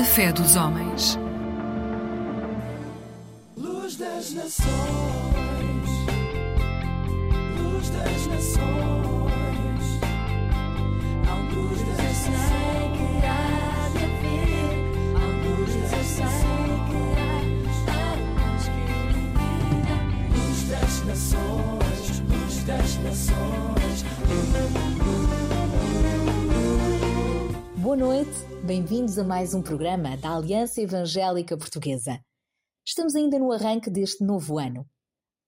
A fé dos homens. Luz das nações, luz das nações, a luz das luz das nações, luz das nações. Boa noite, bem-vindos a mais um programa da Aliança Evangélica Portuguesa. Estamos ainda no arranque deste novo ano.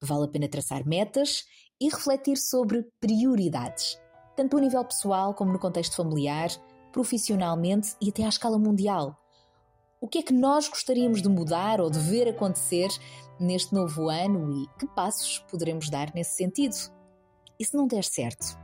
Vale a pena traçar metas e refletir sobre prioridades, tanto a nível pessoal como no contexto familiar, profissionalmente e até à escala mundial. O que é que nós gostaríamos de mudar ou de ver acontecer neste novo ano e que passos poderemos dar nesse sentido? E se não der certo?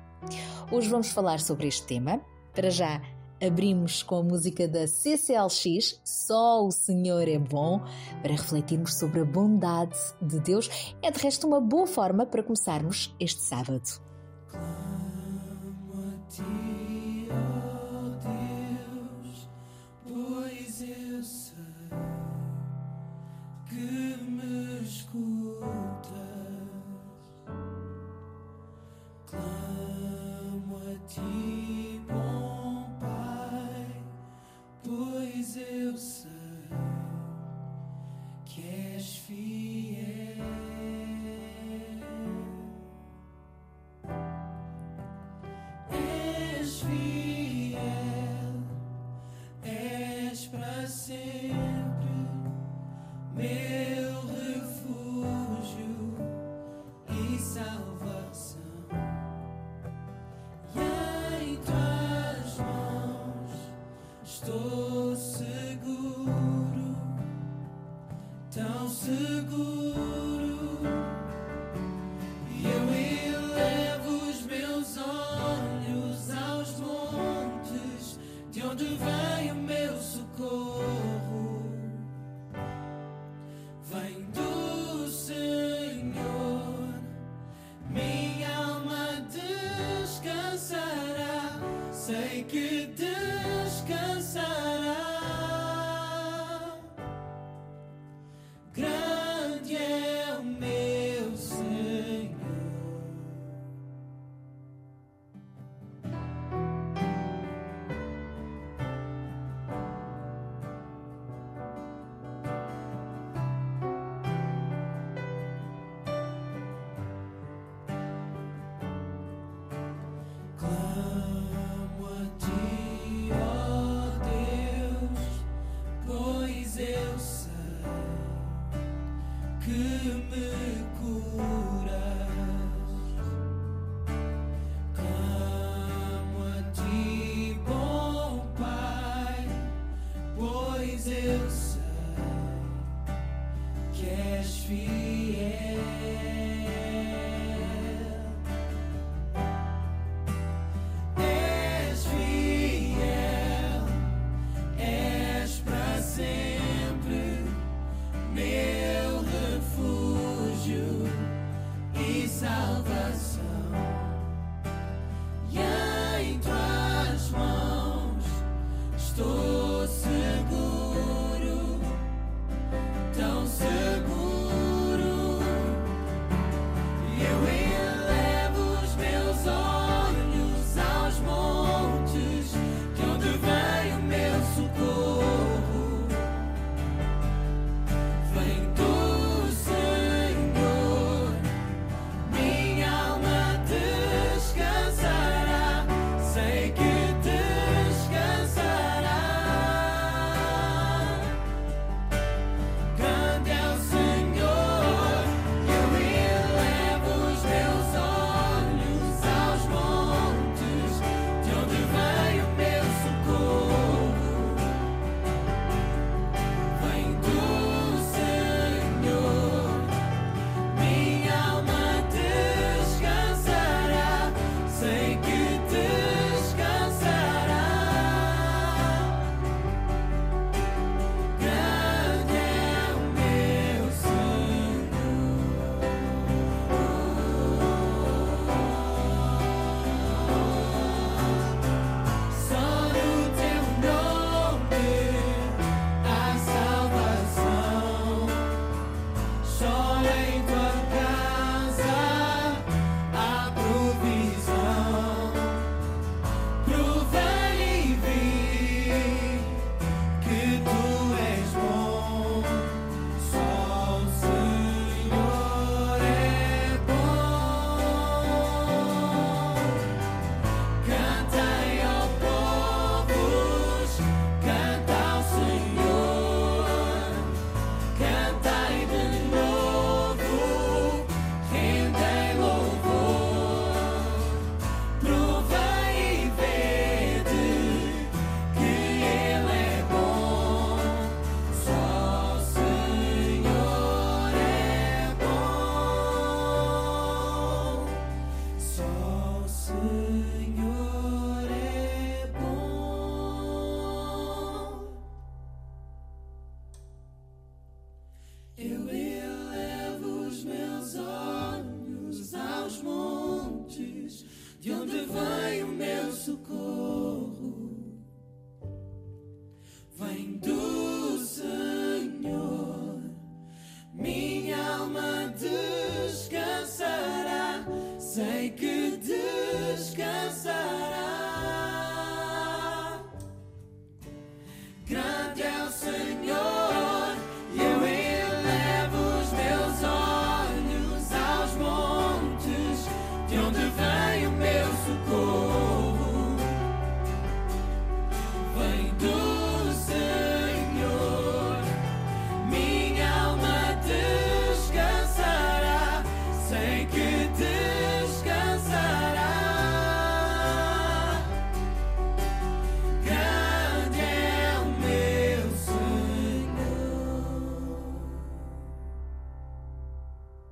Hoje vamos falar sobre este tema. Para já, abrimos com a música da CCLX, Só o Senhor é Bom, para refletirmos sobre a bondade de Deus. É de resto uma boa forma para começarmos este sábado.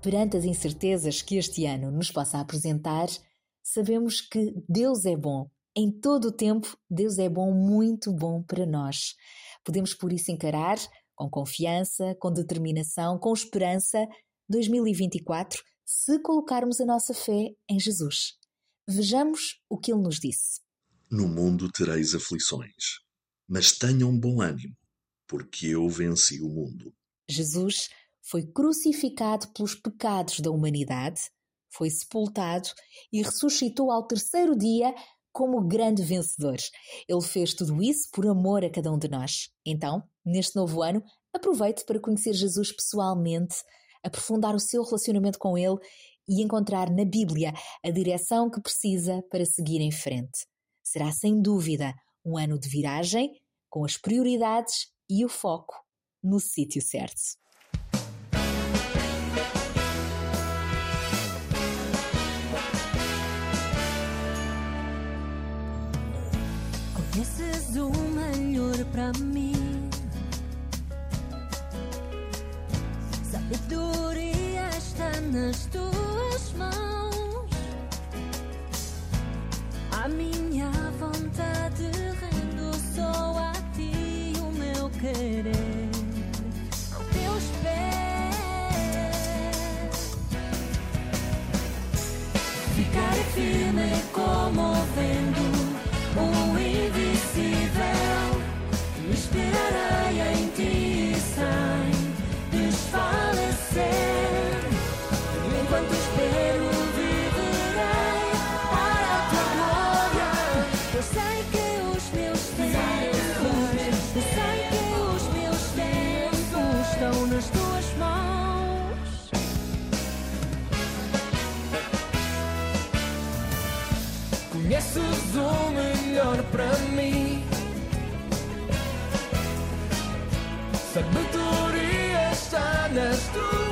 Perante as incertezas que este ano nos possa apresentar, sabemos que Deus é bom. Em todo o tempo, Deus é bom, muito bom para nós. Podemos por isso encarar com confiança, com determinação, com esperança 2024, se colocarmos a nossa fé em Jesus. Vejamos o que ele nos disse. No mundo tereis aflições, mas tenham bom ânimo, porque eu venci o mundo. Jesus foi crucificado pelos pecados da humanidade, foi sepultado e ressuscitou ao terceiro dia como grande vencedor. Ele fez tudo isso por amor a cada um de nós. Então, neste novo ano, aproveite para conhecer Jesus pessoalmente, aprofundar o seu relacionamento com Ele e encontrar na Bíblia a direção que precisa para seguir em frente. Será sem dúvida um ano de viragem, com as prioridades e o foco no sítio certo. Conheces o melhor para mim. Sabedoria está nas tuas mãos. A minha Oh.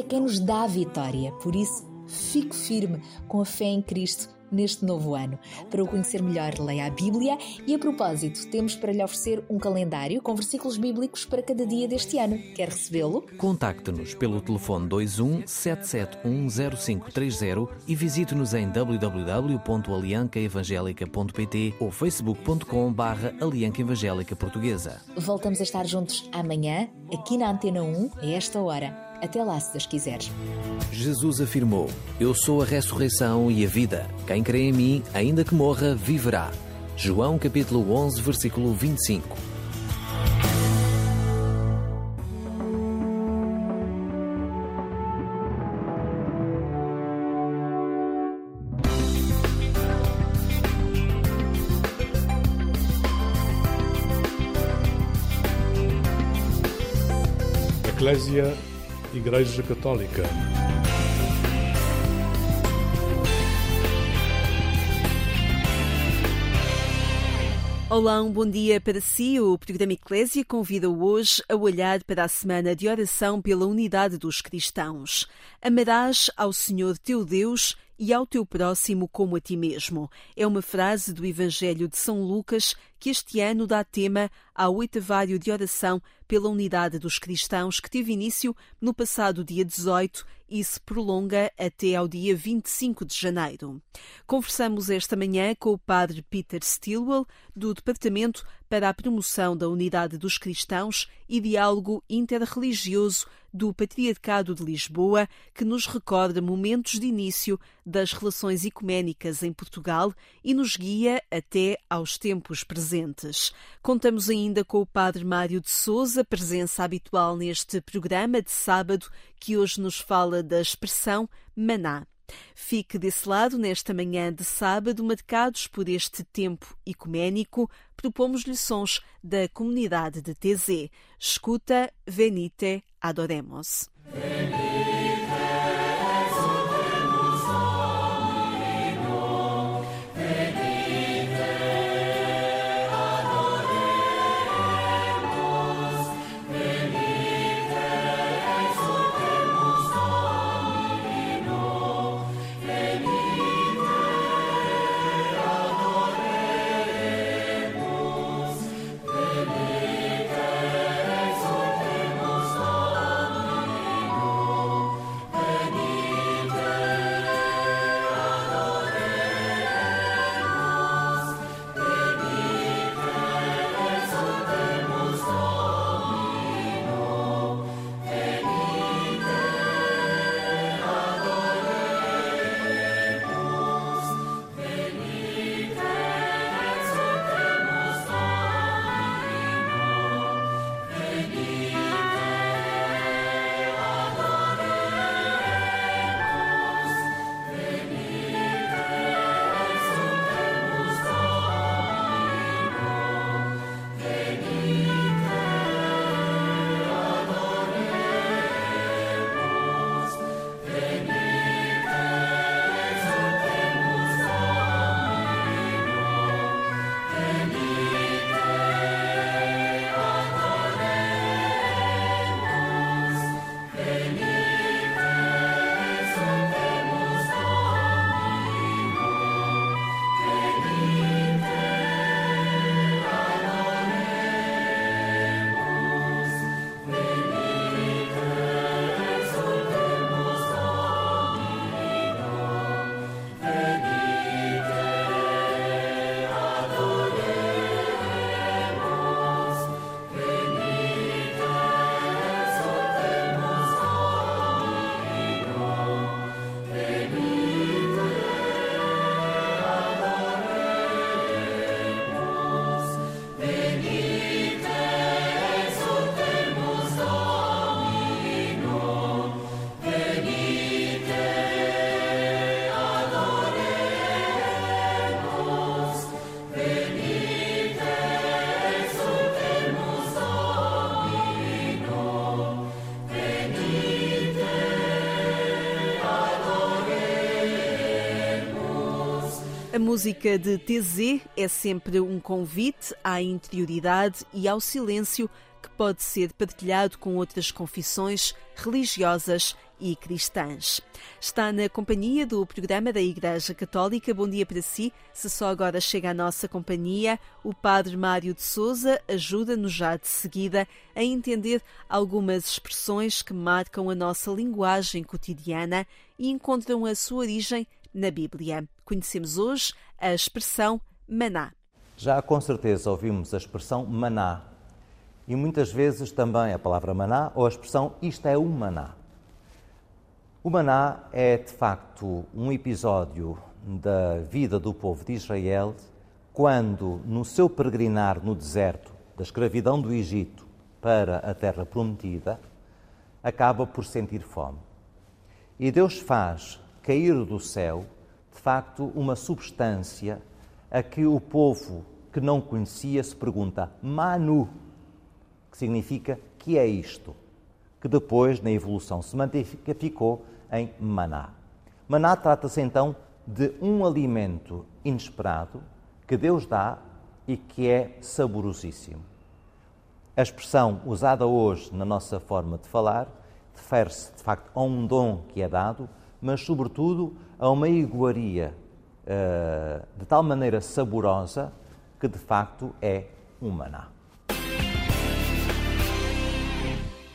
É quem nos dá a vitória, por isso fique firme com a fé em Cristo neste novo ano. Para o conhecer melhor, leia a Bíblia e, a propósito, temos para lhe oferecer um calendário com versículos bíblicos para cada dia deste ano. Quer recebê-lo? Contacte-nos pelo telefone 21 771 0530 e visite-nos em www.aliancaevangelica.pt ou facebook.com barra Alianca Evangélica Portuguesa. Voltamos a estar juntos amanhã, aqui na Antena 1, a esta hora. Até lá, se Deus quiseres. Jesus afirmou: Eu sou a ressurreição e a vida. Quem crê em mim, ainda que morra, viverá. João capítulo 11, versículo 25. Eclésia Igreja Católica. Olá, um bom dia para si. O programa Eclésia convida-o hoje a olhar para a semana de oração pela unidade dos cristãos. Amarás ao Senhor teu Deus e ao teu próximo como a ti mesmo. É uma frase do Evangelho de São Lucas que este ano dá tema ao oitavário de oração pela unidade dos cristãos que teve início no passado dia 18 e se prolonga até ao dia 25 de janeiro. Conversamos esta manhã com o padre Peter Stilwell, do Departamento para a Promoção da Unidade dos Cristãos e Diálogo Interreligioso do Patriarcado de Lisboa, que nos recorda momentos de início das relações ecuménicas em Portugal e nos guia até aos tempos presentes. Contamos ainda com o Padre Mário de Souza, presença habitual neste programa de sábado, que hoje nos fala da expressão maná. Fique desse lado nesta manhã de sábado, marcados por este tempo ecuménico, propomos-lhe sons da comunidade de TZ. Escuta, venite, adoremos. A música de TZ é sempre um convite à interioridade e ao silêncio que pode ser partilhado com outras confissões religiosas e cristãs. Está na companhia do programa da Igreja Católica. Bom dia para si. Se só agora chega à nossa companhia, o Padre Mário de Souza ajuda-nos já de seguida a entender algumas expressões que marcam a nossa linguagem cotidiana e encontram a sua origem na Bíblia. Conhecemos hoje a expressão maná. Já com certeza ouvimos a expressão maná e muitas vezes também a palavra maná ou a expressão isto é um maná. O maná é de facto um episódio da vida do povo de Israel quando, no seu peregrinar no deserto da escravidão do Egito para a terra prometida, acaba por sentir fome. E Deus faz cair do céu, de facto, uma substância a que o povo que não conhecia se pergunta: Manu, que significa que é isto? Que depois, na evolução semântica, ficou em maná. Maná trata-se então de um alimento inesperado que Deus dá e que é saborosíssimo. A expressão usada hoje na nossa forma de falar refere-se de facto a um dom que é dado, mas sobretudo a uma iguaria uh, de tal maneira saborosa que de facto é um maná.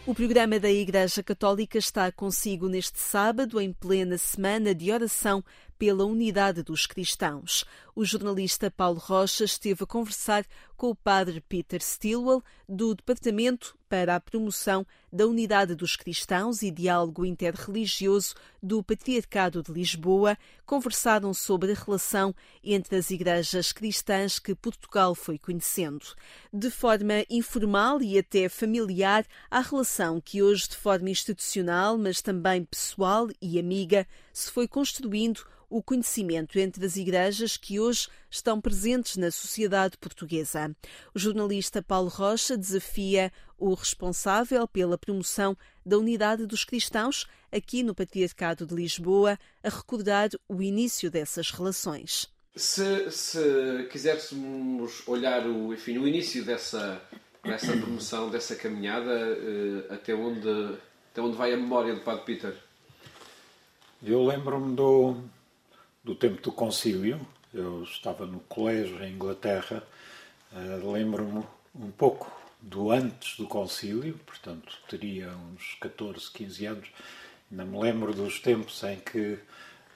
O programa da Igreja Católica está consigo neste sábado, em plena semana de oração pela unidade dos cristãos. O jornalista Paulo Rocha esteve a conversar com o padre Peter Stilwell, do Departamento para a Promoção da Unidade dos Cristãos e Diálogo Interreligioso do Patriarcado de Lisboa. Conversaram sobre a relação entre as igrejas cristãs que Portugal foi conhecendo. De forma informal e até familiar, a relação que hoje, de forma institucional, mas também pessoal e amiga, se foi construindo o conhecimento entre as igrejas que hoje estão presentes na sociedade portuguesa. O jornalista Paulo Rocha desafia o responsável pela promoção da unidade dos cristãos aqui no Patriarcado de Lisboa a recordar o início dessas relações. Se, se quiséssemos olhar o, enfim, o início dessa, dessa promoção, dessa caminhada, eh, até, onde, até onde vai a memória do Padre Peter? Eu lembro-me do, do tempo do concílio. Eu estava no colégio em Inglaterra. Uh, Lembro-me um pouco do antes do concílio, portanto teria uns 14, 15 anos. Ainda me lembro dos tempos em que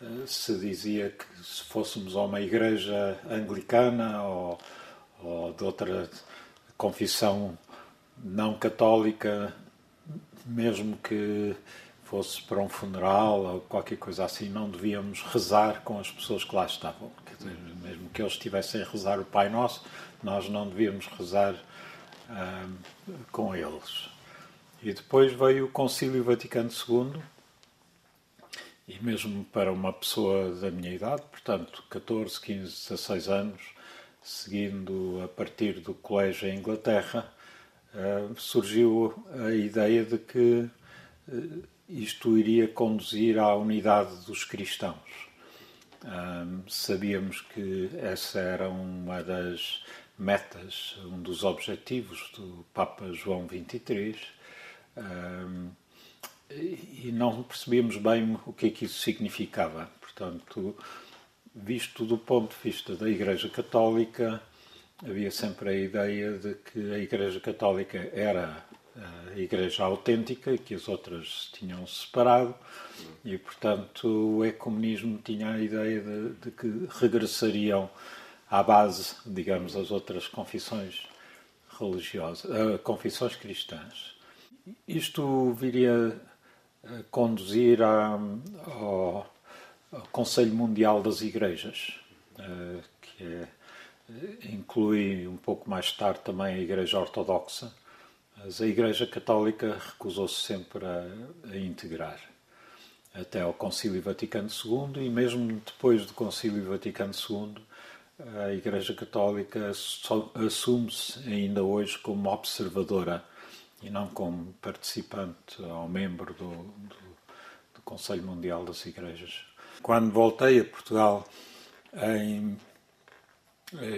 uh, se dizia que se fôssemos a uma igreja anglicana ou, ou de outra confissão não católica, mesmo que fosse para um funeral ou qualquer coisa assim, não devíamos rezar com as pessoas que lá estavam. Dizer, mesmo que eles estivessem a rezar o Pai Nosso, nós não devíamos rezar com eles. E depois veio o Concílio Vaticano II, e mesmo para uma pessoa da minha idade, portanto, 14, 15, 16 anos, seguindo a partir do colégio em Inglaterra, hum, surgiu a ideia de que hum, isto iria conduzir à unidade dos cristãos. Sabíamos que essa era uma das metas, um dos objetivos do Papa João XXIII um, e não percebíamos bem o que é que isso significava. Portanto, visto do ponto de vista da Igreja Católica, havia sempre a ideia de que a Igreja Católica era a Igreja autêntica, que as outras tinham separado, e portanto o ecumenismo tinha a ideia de, de que regressariam à base, digamos, as outras confissões religiosas, uh, confissões cristãs. Isto viria a conduzir a, ao, ao, Conselho Mundial das Igrejas, uh, que é, inclui um pouco mais tarde também a Igreja Ortodoxa, mas a Igreja Católica recusou-se sempre a, a, integrar, até ao Concílio Vaticano II, e mesmo depois do Concílio Vaticano II, a Igreja Católica assume-se ainda hoje como observadora e não como participante ou membro do, do, do Conselho Mundial das Igrejas. Quando voltei a Portugal em,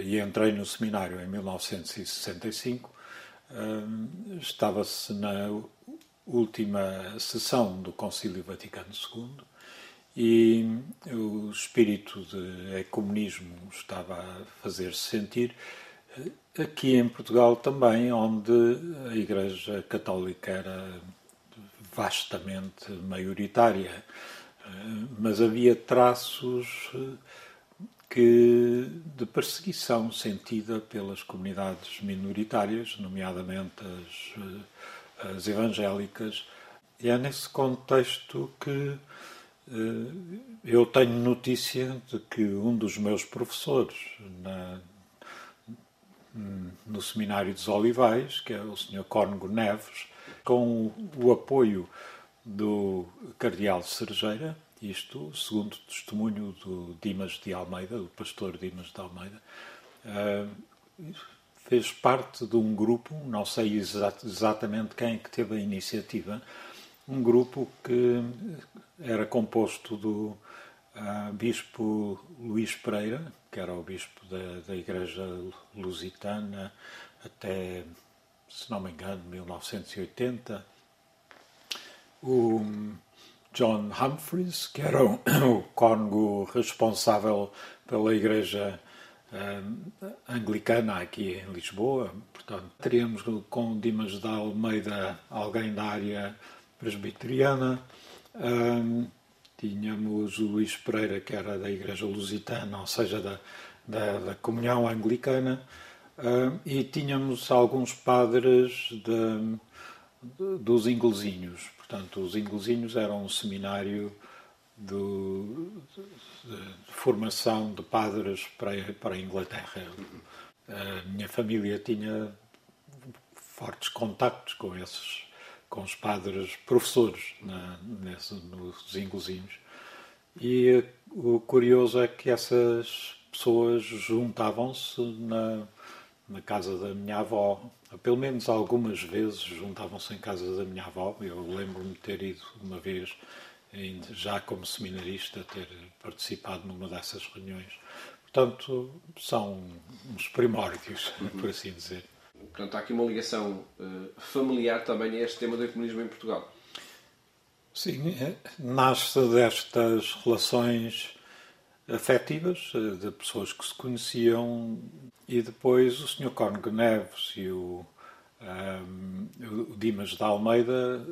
e entrei no seminário em 1965, hum, estava-se na última sessão do Concílio Vaticano II e o espírito de ecumenismo estava a fazer-se sentir aqui em Portugal também, onde a Igreja Católica era vastamente maioritária, mas havia traços que de perseguição sentida pelas comunidades minoritárias, nomeadamente as, as evangélicas, e é nesse contexto que eh, eu tenho notícia de que um dos meus professores na, no Seminário dos Olivais, que é o Sr. Cónigo Neves, com o apoio do Cardeal Cerejeira, isto segundo o testemunho do Dimas de Almeida, do pastor Dimas de Almeida, eh, fez parte de um grupo, não sei exatamente quem é que teve a iniciativa, um grupo que era composto do uh, bispo Luís Pereira, que era o bispo da, da Igreja Lusitana até, se não me engano, 1980, o John Humphreys, que era o, o cônego responsável pela Igreja uh, anglicana aqui em Lisboa. Portanto, teríamos com Dimas da Almeida alguém da área presbiteriana. Um, tínhamos o Luís Pereira, que era da Igreja Lusitana, ou seja, da, da, da Comunhão Anglicana, um, e tínhamos alguns padres de, de, dos inglesinhos. Portanto, os inglesinhos eram um seminário do, de, de, formação de padres para, para a Inglaterra. A minha família tinha fortes contactos com esses com os padres professores na, nesse, nos inglesinhos. E o curioso é que essas pessoas juntavam-se na, na casa da minha avó. Pelo menos algumas vezes juntavam-se em casa da minha avó. Eu lembro-me de ter ido uma vez, já como seminarista, ter participado numa dessas reuniões. Portanto, são uns primórdios, por assim dizer. Portanto, há aqui uma ligação uh, familiar também a este tema do ecumenismo em Portugal. Sim, é, nasce destas relações afetivas eh, de pessoas que se conheciam e depois o Sr. Cónigo Neves e o, um, o Dimas de Almeida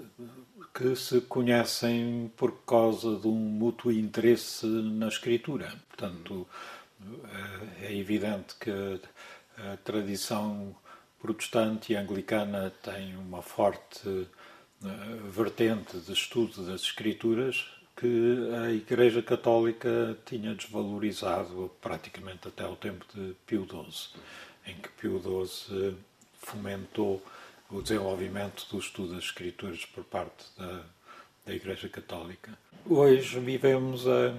que se conhecem por causa de um mútuo interesse na escritura. Portanto, eh, é evidente que a tradição protestante e anglicana tem uma forte uh, vertente de estudo das Escrituras que a Igreja Católica tinha desvalorizado praticamente até o tempo de Pio XII, em que Pio XII fomentou o desenvolvimento do estudo das Escrituras por parte da, da Igreja Católica. Hoje vivemos a,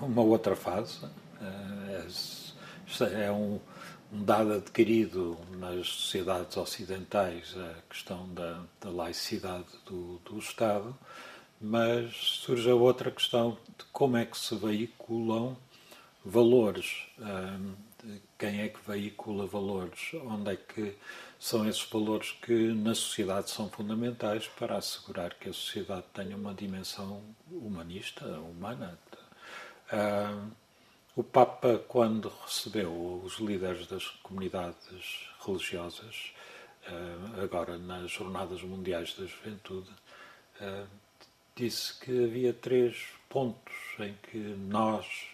a uma outra fase. É, é um, um dado adquirido nas sociedades ocidentais a questão da, da laicidade do, do, Estado, mas surge a outra questão de como é que se veiculam valores. quem é que veicula valores? Onde é que são esses valores que na sociedade são fundamentais para assegurar que a sociedade tenha uma dimensão humanista, humana? O Papa, quando recebeu os líderes das comunidades religiosas, eh, agora nas Jornadas Mundiais da Juventude, eh, disse que havia três pontos em que nós,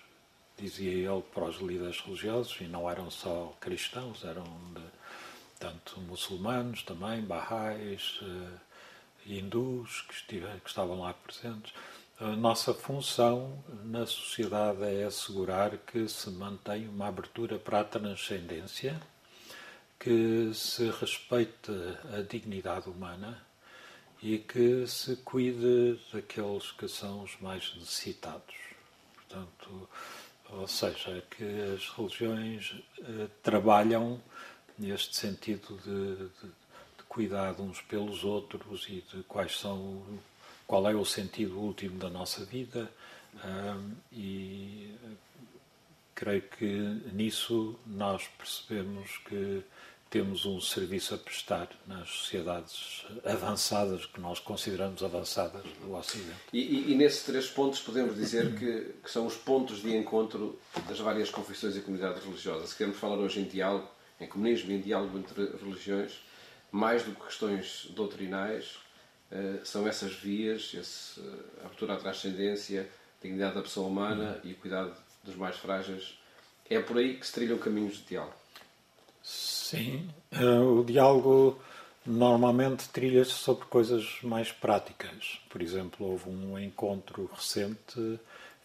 dizia ele para os líderes religiosos, e não eram só cristãos, eram de, tanto muçulmanos também, bahais, eh, hindus que, que estavam lá presentes, a nossa função na sociedade é assegurar que se mantém uma abertura para a transcendência, que se respeite a dignidade humana e que se cuide daqueles que são os mais necessitados. Portanto, ou seja, que as religiões eh, trabalham neste sentido de, de, de cuidar uns pelos outros e de quais são qual é o sentido último da nossa vida e creio que nisso nós percebemos que temos um serviço a prestar nas sociedades avançadas, que nós consideramos avançadas do Ocidente. E, e, e nesses três pontos podemos dizer que, que, são os pontos de encontro das várias confissões e comunidades religiosas. Se queremos falar hoje em diálogo, em comunismo, em diálogo entre religiões, mais do que questões doutrinais, são essas vias, esse, a abertura à transcendência, a dignidade da pessoa humana e o cuidado dos mais frágeis. É por aí que se trilham caminhos de diálogo. Sim, uh, o diálogo normalmente trilha-se sobre coisas mais práticas. Por exemplo, houve um encontro recente,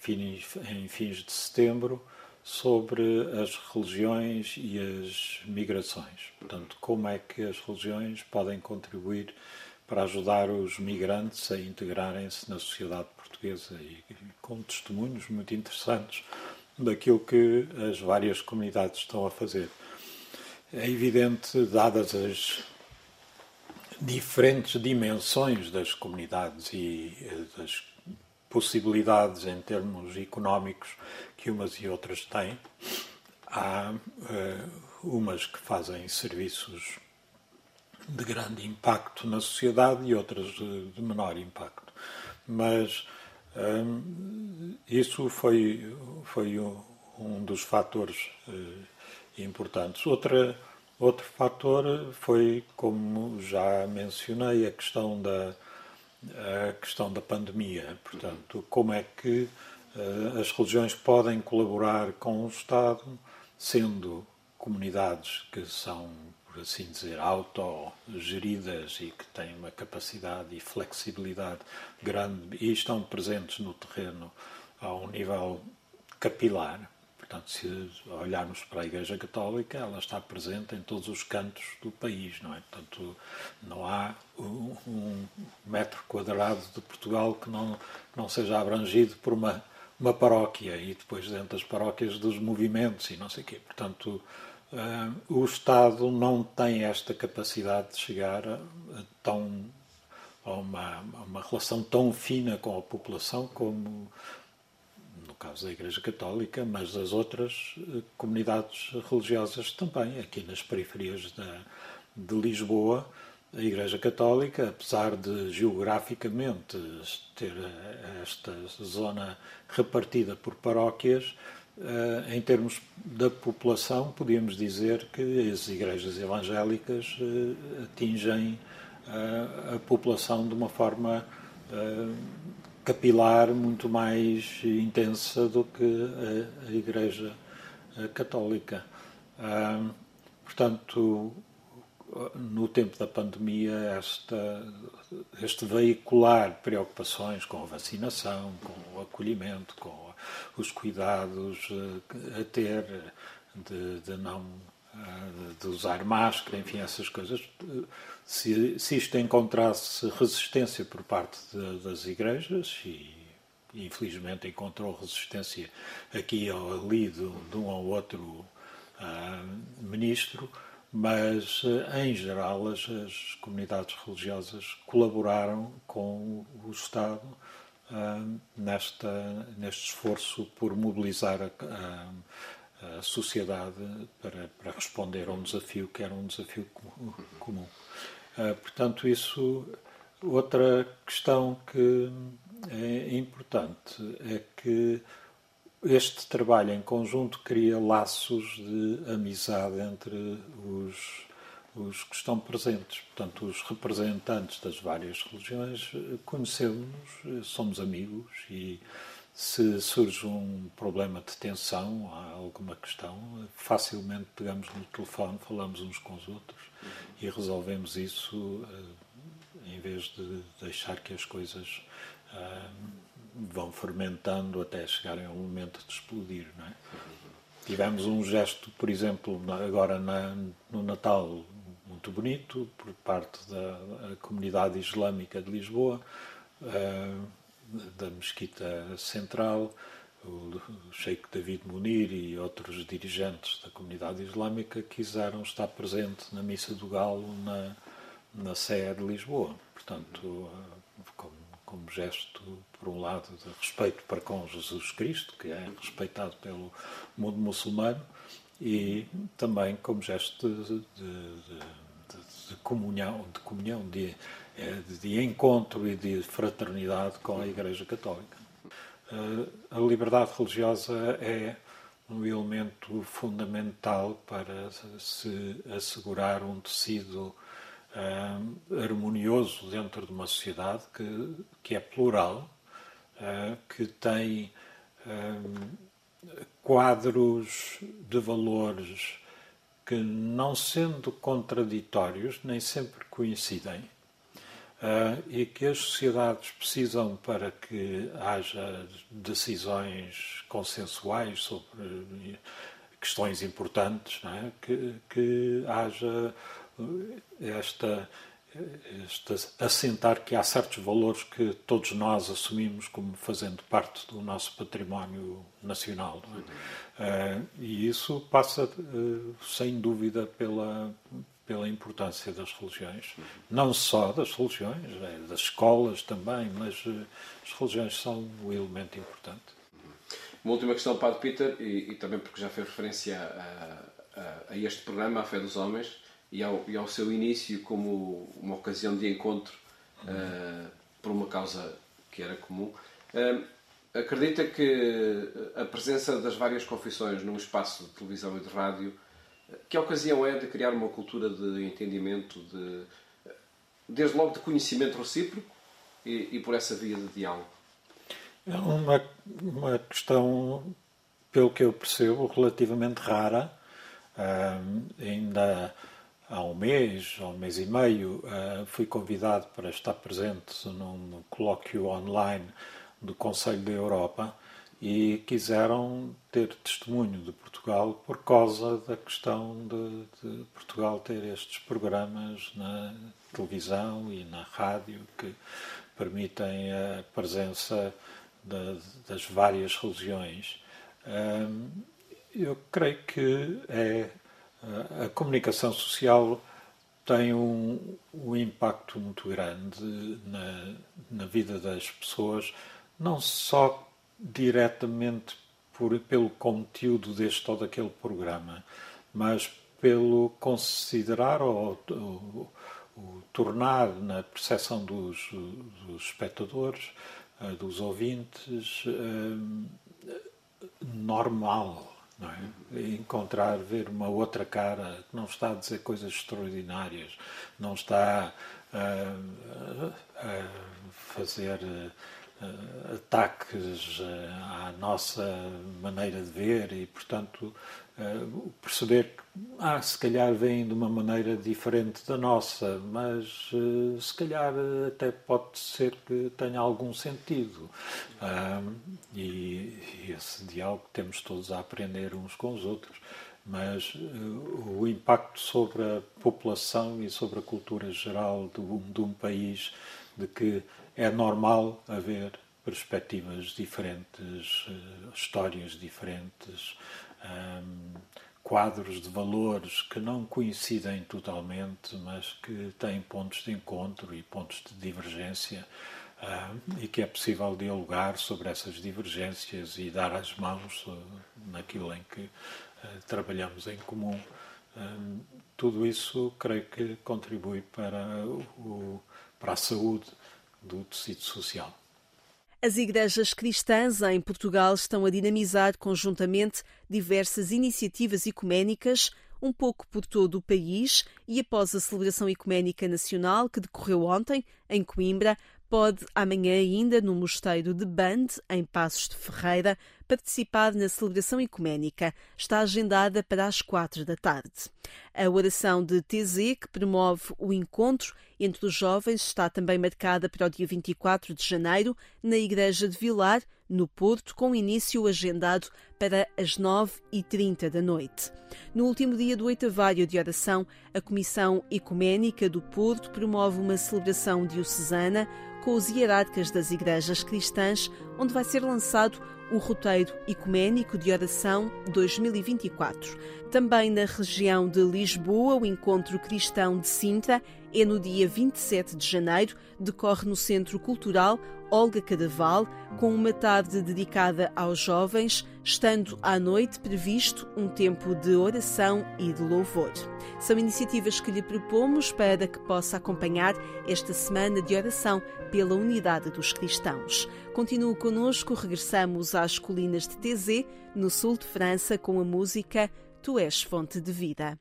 em fins de setembro, sobre as religiões e as migrações. Portanto, como é que as religiões podem contribuir para ajudar os migrantes a integrarem-se na sociedade portuguesa e com testemunhos muito interessantes daquilo que as várias comunidades estão a fazer. É evidente, dadas as diferentes dimensões das comunidades e eh, das possibilidades em termos económicos que umas e outras têm, há uh, umas que fazem serviços de grande impacto na sociedade e outras de, de menor impacto. Mas um, isso foi, foi um dos fatores uh, importantes. Outra, outro fator foi, como já mencionei, a questão da, a questão da pandemia. Portanto, como é que uh, as religiões podem colaborar com o Estado, sendo comunidades que são, por assim dizer, autogeridas e que têm uma capacidade e flexibilidade grande e estão presentes no terreno a um nível capilar. Portanto, se olharmos para a Igreja Católica, ela está presente em todos os cantos do país, não é? Portanto, não há um, metro quadrado de Portugal que não, não seja abrangido por uma, uma paróquia e depois dentro das paróquias dos movimentos e não sei o quê. Portanto, o Estado não tem esta capacidade de chegar a, a tão a uma, a uma relação tão fina com a população como caso da Igreja Católica, mas das outras eh, comunidades religiosas também, aqui nas periferias da, de Lisboa. A Igreja Católica, apesar de geograficamente ter eh, esta zona repartida por paróquias, em termos da população, podíamos dizer que as igrejas evangélicas atingem a população de uma forma capilar muito mais intensa do que a, a Igreja Católica. portanto, no tempo da pandemia, esta, este veicular preocupações com a vacinação, com o acolhimento, com os cuidados eh, a ter de, de não eh, de usar máscara, enfim, essas coisas, se, se isto encontrasse resistência por parte de, das igrejas, e infelizmente encontrou resistência aqui ou ali de, de um ou outro uh, ministro, mas em geral as, as, comunidades religiosas colaboraram com o Estado nesta, neste esforço por mobilizar a, a sociedade para, para responder a um desafio que era um desafio comum. Ah, portanto, isso. Outra questão que é importante é que este trabalho em conjunto cria laços de amizade entre os, os que estão presentes. Portanto, os representantes das várias religiões conhecemos-nos, somos amigos e se surge um problema de tensão, alguma questão, facilmente pegamos no telefone, falamos uns com os outros e resolvemos isso eh, em vez de deixar que as coisas eh, vão fermentando até chegarem ao momento de explodir. Não é? Tivemos um gesto, por exemplo, agora na, no Natal, muito bonito, por parte da comunidade islâmica de Lisboa, eh, da Mesquita Central, o Sheikh David Munir e outros dirigentes da comunidade islâmica quiseram estar presente na Missa do Galo na, na Sé de Lisboa. Portanto, como, como gesto, por um lado, de respeito para com Jesus Cristo, que é respeitado pelo mundo muçulmano, e também como gesto de, de, de, de comunhão, de, comunhão de, eh, de encontro e de fraternidade com a Igreja Católica. Eh, a liberdade religiosa é um elemento fundamental para se assegurar um tecido uh, harmonioso dentro de uma sociedade que, que é plural, que tem quadros de valores que, não sendo contraditórios, nem sempre coincidem. Uh, e que as sociedades precisam para que haja decisões consensuais sobre questões importantes, é? que, que haja esta, assentar que há certos valores que todos nós assumimos como fazendo parte do nosso património nacional. É? Uh, e isso passa, uh, sem dúvida, pela, pela importância das religiões. Não só das religiões, é, das escolas também, mas uh, as religiões são um elemento importante. Uma última questão, Padre Peter, e, e também porque já fez referência a, a, a este programa, A Fé dos Homens e ao, e ao seu início como uma ocasião de encontro uh, por uma causa que era comum. Uh, acredita que a presença das várias confissões num espaço de televisão e de rádio, que ocasião é de criar uma cultura de entendimento, de, desde logo de conhecimento recíproco e, e por essa via de diálogo? É uma, uma questão, pelo que eu percebo, relativamente rara. Uh, ainda há um mês, ou um mês e meio, uh, fui convidado para estar presente num colóquio online do Conselho da Europa e quiseram ter testemunho de Portugal por causa da questão de, de Portugal ter estes programas na televisão e na rádio que permitem a presença de, das várias religiões. Eu creio que é a comunicação social tem um, um impacto muito grande na, na vida das pessoas, não só diretamente por, pelo conteúdo deste ou daquele programa, mas pelo considerar ou, ou, ou tornar na percepção dos, dos espectadores, eh, dos ouvintes, eh, normal não é? Encontrar, ver uma outra cara que não está a dizer coisas extraordinárias, não está a, a fazer ataques à nossa maneira de ver e, portanto, uh, perceber que, ah, se calhar vem de uma maneira diferente da nossa, mas uh, se calhar até pode ser que tenha algum sentido. Uh, e, e, esse diálogo temos todos a aprender uns com os outros. Mas o impacto sobre a população e sobre a cultura geral de um país de que é normal haver perspectivas diferentes, histórias diferentes, um, quadros de valores que não coincidem totalmente, mas que têm pontos de encontro e pontos de divergência, um, e que é possível dialogar sobre essas divergências e dar as mãos uh, naquilo em que uh, trabalhamos em comum. Um, tudo isso creio que contribui para, o, para a saúde do tecido social. As igrejas cristãs em Portugal estão a dinamizar conjuntamente diversas iniciativas ecuménicas, um pouco por todo o país, e após a celebração ecuménica nacional que decorreu ontem em Coimbra, pode amanhã ainda no Mosteiro de Bande, em Passos de Ferreira, participar na celebração ecuménica. Está agendada para as quatro da tarde. A oração de TZ, que promove o encontro entre os jovens, está também marcada para o dia 24 de janeiro, na Igreja de Vilar, no Porto, com início agendado para as 9h30 da noite. No último dia do oitavário de oração, a Comissão Ecuménica do Porto promove uma celebração diocesana com os hierarcas das igrejas cristãs, onde vai ser lançado o roteiro ecuménico de oração 2024. Também na região de Lisboa, o encontro cristão de Sintra é no dia 27 de janeiro, decorre no Centro Cultural, Olga Cadaval, com uma tarde dedicada aos jovens, estando à noite previsto um tempo de oração e de louvor. São iniciativas que lhe propomos para que possa acompanhar esta semana de oração pela unidade dos cristãos. Continue conosco, regressamos às colinas de Tézé, no sul de França, com a música Tu és fonte de vida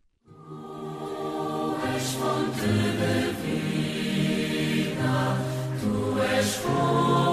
fonte de vida, tu és fonte.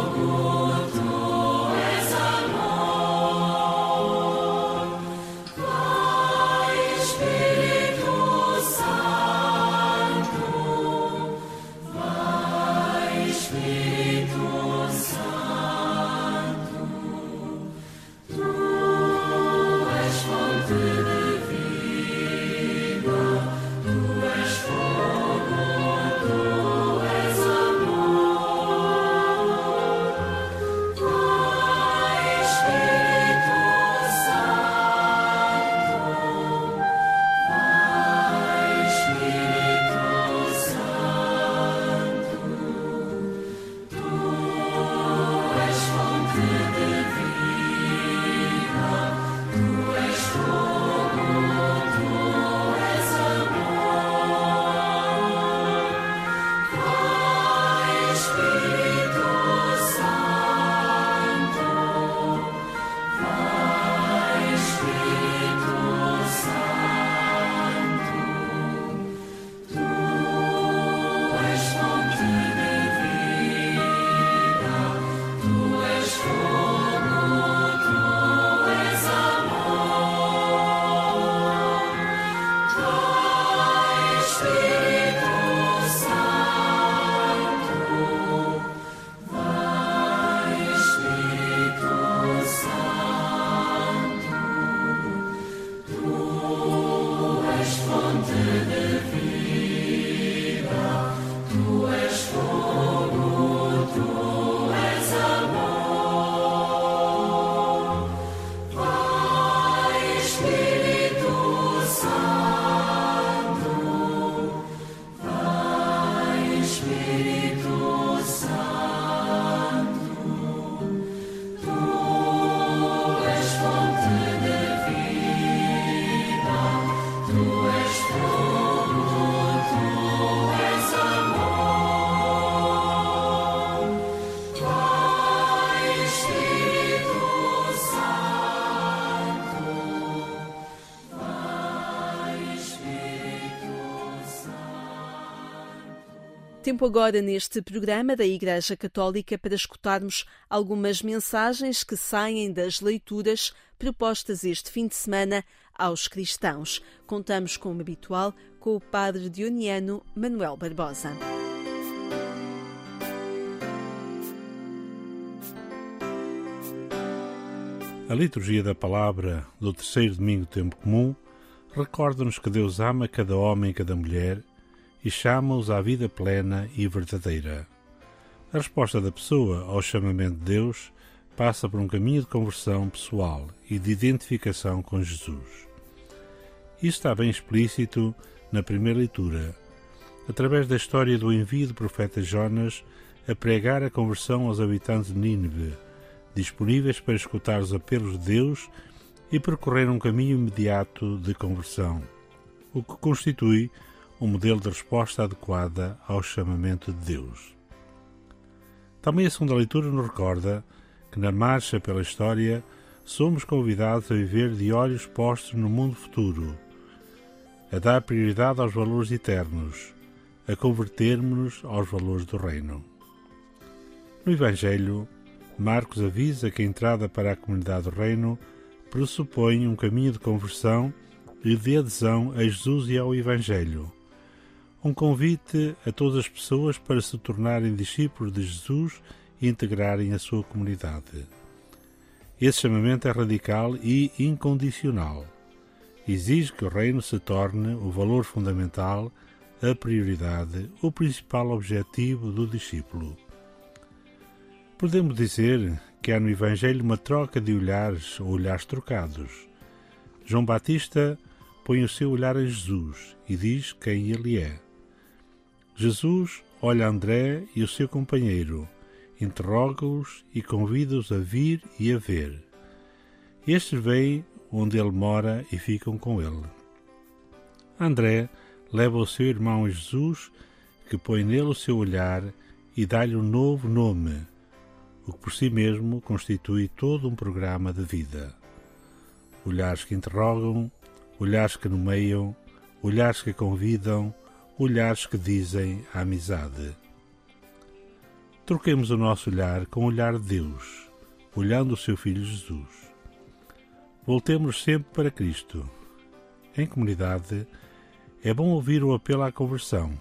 Tempo agora neste programa da Igreja Católica para escutarmos algumas mensagens que saem das leituras propostas este fim de semana aos cristãos. Contamos, como habitual, com o Padre Dioniano Manuel Barbosa. A liturgia da palavra do terceiro domingo do tempo comum recorda-nos que Deus ama cada homem e cada mulher e chama-os à vida plena e verdadeira. A resposta da pessoa ao chamamento de Deus passa por um caminho de conversão pessoal e de identificação com Jesus. Isso está bem explícito na primeira leitura, através da história do envio do profeta Jonas a pregar a conversão aos habitantes de Nínive, disponíveis para escutar os apelos de Deus e percorrer um caminho imediato de conversão, o que constitui um modelo de resposta adequada ao chamamento de Deus. Também a segunda leitura nos recorda que, na marcha pela história, somos convidados a viver de olhos postos no mundo futuro, a dar prioridade aos valores eternos, a convertermos-nos aos valores do Reino. No Evangelho, Marcos avisa que a entrada para a comunidade do Reino pressupõe um caminho de conversão e de adesão a Jesus e ao Evangelho. Um convite a todas as pessoas para se tornarem discípulos de Jesus e integrarem a sua comunidade. Esse chamamento é radical e incondicional. Exige que o reino se torne o valor fundamental, a prioridade, o principal objetivo do discípulo. Podemos dizer que há no Evangelho uma troca de olhares ou olhares trocados. João Batista põe o seu olhar a Jesus e diz quem ele é. Jesus olha André e o seu companheiro interroga-os e convida-os a vir e a ver. Estes vêm onde ele mora e ficam com ele. André leva o seu irmão Jesus, que põe nele o seu olhar e dá-lhe um novo nome, o que por si mesmo constitui todo um programa de vida. Olhares que interrogam, olhares que nomeiam, olhares que convidam, olhares que dizem a amizade. Troquemos o nosso olhar com o olhar de Deus, olhando o seu Filho Jesus. Voltemos sempre para Cristo. Em comunidade, é bom ouvir o apelo à conversão.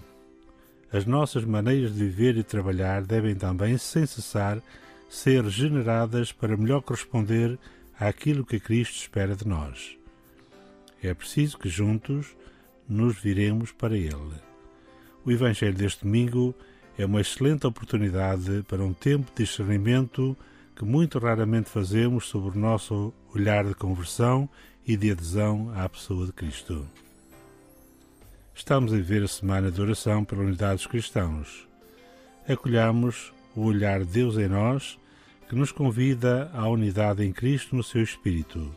As nossas maneiras de viver e trabalhar devem também, sem cessar, ser regeneradas para melhor corresponder àquilo que Cristo espera de nós. É preciso que juntos nos viremos para Ele. O Evangelho deste domingo é uma excelente oportunidade para um tempo de discernimento que muito raramente fazemos sobre o nosso olhar de conversão e de adesão à pessoa de Cristo. Estamos a viver a semana de oração pela unidade dos cristãos. Acolhamos o olhar de Deus em nós, que nos convida à unidade em Cristo no seu Espírito.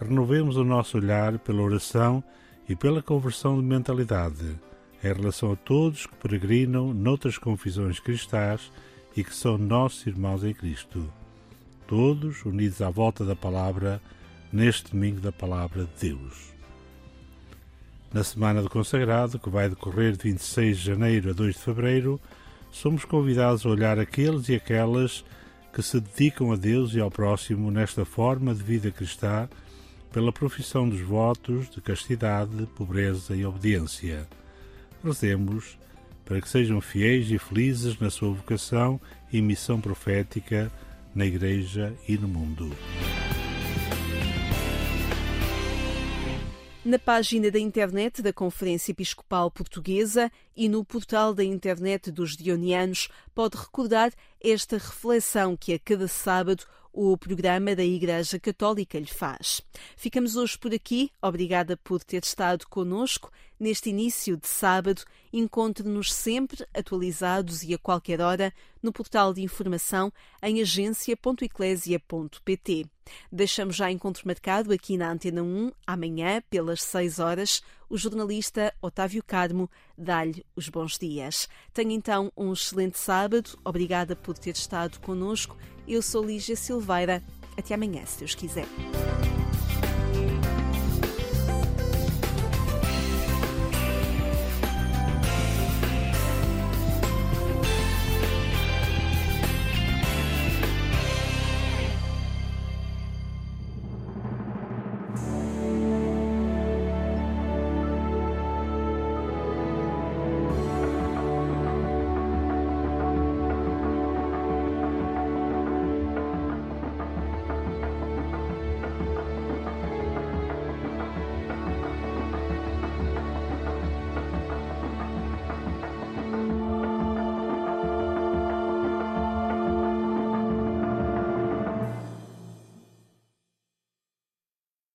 Renovemos o nosso olhar pela oração e pela conversão de mentalidade, em relação a todos que peregrinam noutras confissões cristãs e que são nossos irmãos em Cristo. Todos unidos à volta da palavra, neste domingo da palavra de Deus. Na Semana do Consagrado, que vai decorrer de 26 de janeiro a 2 de fevereiro, somos convidados a olhar aqueles e aquelas que se dedicam a Deus e ao próximo nesta forma de vida cristã, pela profissão dos votos de castidade, pobreza e obediência. Rezemos para que sejam fiéis e felizes na sua vocação e missão profética na Igreja e no mundo. Na página da internet da Conferência Episcopal Portuguesa e no portal da internet dos Dionianos pode recordar esta reflexão que a cada sábado o programa da Igreja Católica lhe faz. Ficamos hoje por aqui. Obrigada por ter estado conosco neste início de sábado. Encontre-nos sempre atualizados e a qualquer hora no portal de informação em agência.eclésia.pt. Deixamos já encontro marcado aqui na Antena 1, amanhã, pelas 6 horas. O jornalista Otávio Carmo dá-lhe os bons dias. Tenha então um excelente sábado. Obrigada por ter estado conosco. Eu sou Lígia Silveira. Até amanhã, se Deus quiser.